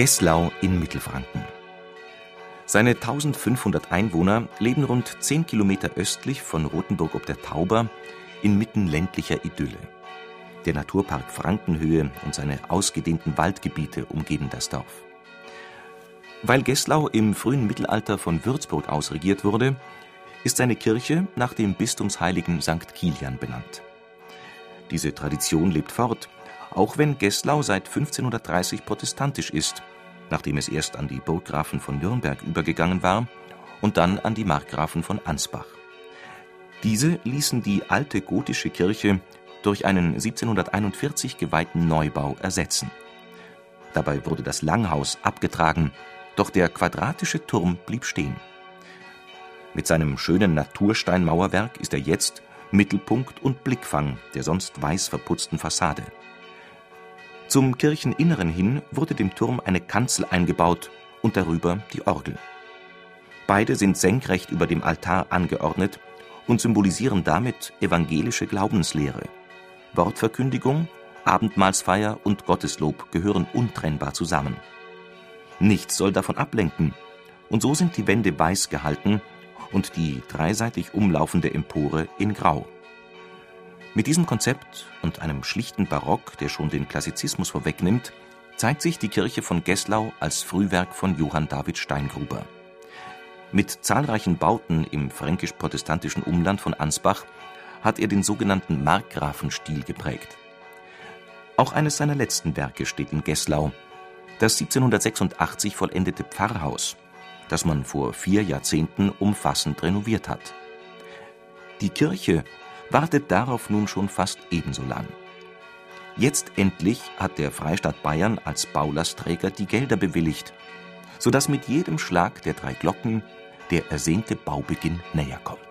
Gesslau in Mittelfranken. Seine 1500 Einwohner leben rund 10 Kilometer östlich von Rothenburg ob der Tauber inmitten ländlicher Idylle. Der Naturpark Frankenhöhe und seine ausgedehnten Waldgebiete umgeben das Dorf. Weil Gesslau im frühen Mittelalter von Würzburg aus regiert wurde, ist seine Kirche nach dem Bistumsheiligen St. Kilian benannt. Diese Tradition lebt fort, auch wenn Gesslau seit 1530 protestantisch ist nachdem es erst an die Burggrafen von Nürnberg übergegangen war und dann an die Markgrafen von Ansbach. Diese ließen die alte gotische Kirche durch einen 1741 geweihten Neubau ersetzen. Dabei wurde das Langhaus abgetragen, doch der quadratische Turm blieb stehen. Mit seinem schönen Natursteinmauerwerk ist er jetzt Mittelpunkt und Blickfang der sonst weiß verputzten Fassade. Zum Kircheninneren hin wurde dem Turm eine Kanzel eingebaut und darüber die Orgel. Beide sind senkrecht über dem Altar angeordnet und symbolisieren damit evangelische Glaubenslehre. Wortverkündigung, Abendmahlsfeier und Gotteslob gehören untrennbar zusammen. Nichts soll davon ablenken, und so sind die Wände weiß gehalten und die dreiseitig umlaufende Empore in Grau. Mit diesem Konzept und einem schlichten Barock, der schon den Klassizismus vorwegnimmt, zeigt sich die Kirche von Gesslau als Frühwerk von Johann David Steingruber. Mit zahlreichen Bauten im fränkisch-protestantischen Umland von Ansbach hat er den sogenannten Markgrafenstil geprägt. Auch eines seiner letzten Werke steht in Gesslau, das 1786 vollendete Pfarrhaus, das man vor vier Jahrzehnten umfassend renoviert hat. Die Kirche wartet darauf nun schon fast ebenso lang. Jetzt endlich hat der Freistaat Bayern als Baulastträger die Gelder bewilligt, sodass mit jedem Schlag der drei Glocken der ersehnte Baubeginn näher kommt.